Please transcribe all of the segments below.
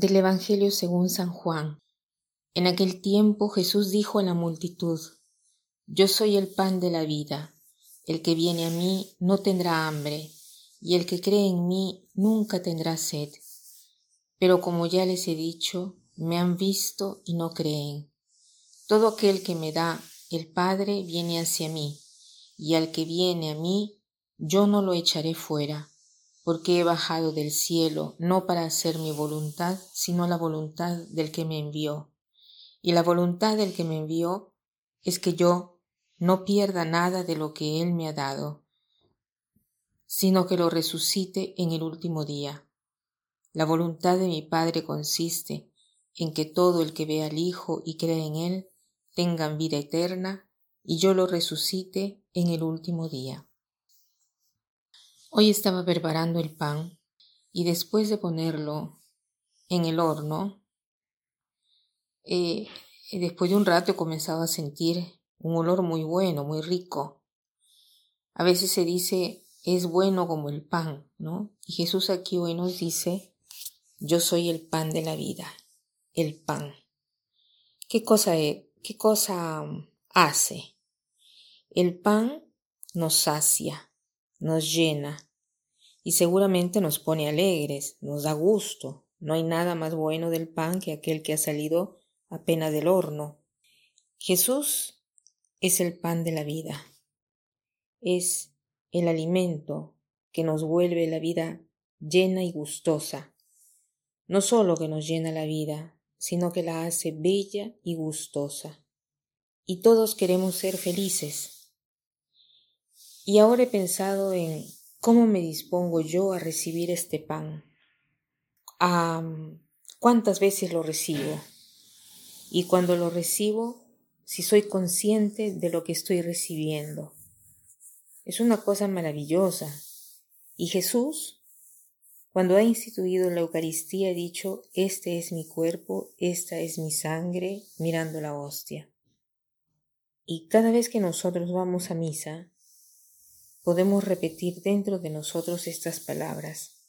Del Evangelio según San Juan. En aquel tiempo Jesús dijo a la multitud, Yo soy el pan de la vida, el que viene a mí no tendrá hambre, y el que cree en mí nunca tendrá sed. Pero como ya les he dicho, me han visto y no creen. Todo aquel que me da el Padre viene hacia mí, y al que viene a mí, yo no lo echaré fuera porque he bajado del cielo no para hacer mi voluntad, sino la voluntad del que me envió. Y la voluntad del que me envió es que yo no pierda nada de lo que Él me ha dado, sino que lo resucite en el último día. La voluntad de mi Padre consiste en que todo el que vea al Hijo y cree en Él tengan vida eterna, y yo lo resucite en el último día. Hoy estaba preparando el pan y después de ponerlo en el horno, eh, después de un rato he comenzado a sentir un olor muy bueno, muy rico. A veces se dice es bueno como el pan, ¿no? Y Jesús aquí hoy nos dice, yo soy el pan de la vida, el pan. ¿Qué cosa, es, qué cosa hace? El pan nos sacia, nos llena y seguramente nos pone alegres, nos da gusto. No hay nada más bueno del pan que aquel que ha salido apenas del horno. Jesús es el pan de la vida, es el alimento que nos vuelve la vida llena y gustosa. No solo que nos llena la vida, sino que la hace bella y gustosa. Y todos queremos ser felices. Y ahora he pensado en cómo me dispongo yo a recibir este pan. ¿Cuántas veces lo recibo? Y cuando lo recibo, si soy consciente de lo que estoy recibiendo. Es una cosa maravillosa. Y Jesús, cuando ha instituido la Eucaristía, ha dicho, este es mi cuerpo, esta es mi sangre, mirando la hostia. Y cada vez que nosotros vamos a misa, podemos repetir dentro de nosotros estas palabras.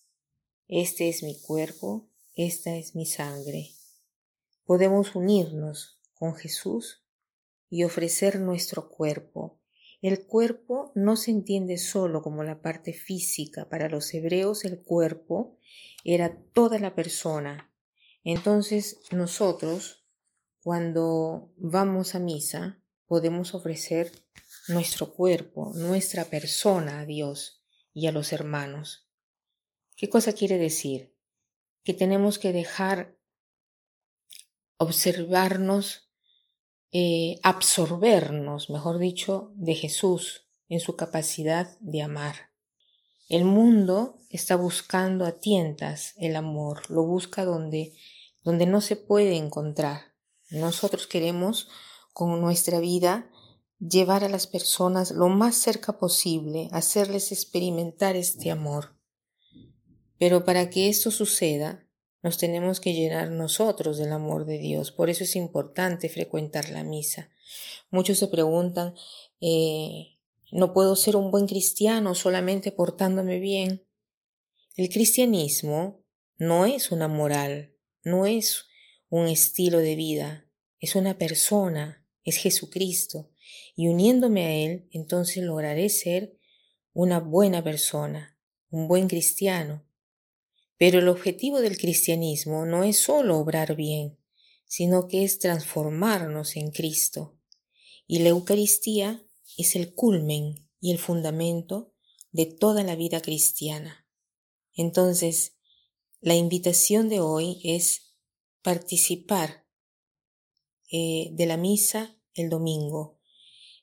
Este es mi cuerpo, esta es mi sangre. Podemos unirnos con Jesús y ofrecer nuestro cuerpo. El cuerpo no se entiende solo como la parte física. Para los hebreos el cuerpo era toda la persona. Entonces nosotros, cuando vamos a misa, podemos ofrecer nuestro cuerpo, nuestra persona a Dios y a los hermanos. ¿Qué cosa quiere decir? Que tenemos que dejar observarnos, eh, absorbernos, mejor dicho, de Jesús en su capacidad de amar. El mundo está buscando a tientas el amor, lo busca donde, donde no se puede encontrar. Nosotros queremos con nuestra vida llevar a las personas lo más cerca posible, hacerles experimentar este amor. Pero para que esto suceda, nos tenemos que llenar nosotros del amor de Dios. Por eso es importante frecuentar la misa. Muchos se preguntan, eh, ¿no puedo ser un buen cristiano solamente portándome bien? El cristianismo no es una moral, no es un estilo de vida, es una persona, es Jesucristo y uniéndome a Él, entonces lograré ser una buena persona, un buen cristiano. Pero el objetivo del cristianismo no es solo obrar bien, sino que es transformarnos en Cristo. Y la Eucaristía es el culmen y el fundamento de toda la vida cristiana. Entonces, la invitación de hoy es participar eh, de la misa el domingo,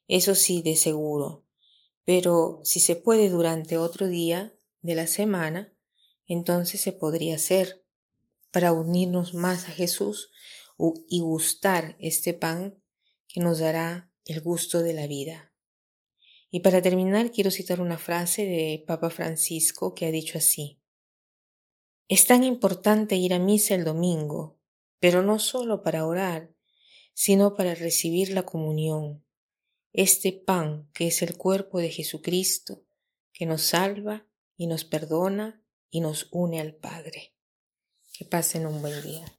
eso sí, de seguro. Pero si se puede durante otro día de la semana, entonces se podría hacer para unirnos más a Jesús y gustar este pan que nos dará el gusto de la vida. Y para terminar quiero citar una frase de Papa Francisco que ha dicho así. Es tan importante ir a misa el domingo, pero no solo para orar, sino para recibir la comunión, este pan que es el cuerpo de Jesucristo, que nos salva y nos perdona y nos une al Padre. Que pasen un buen día.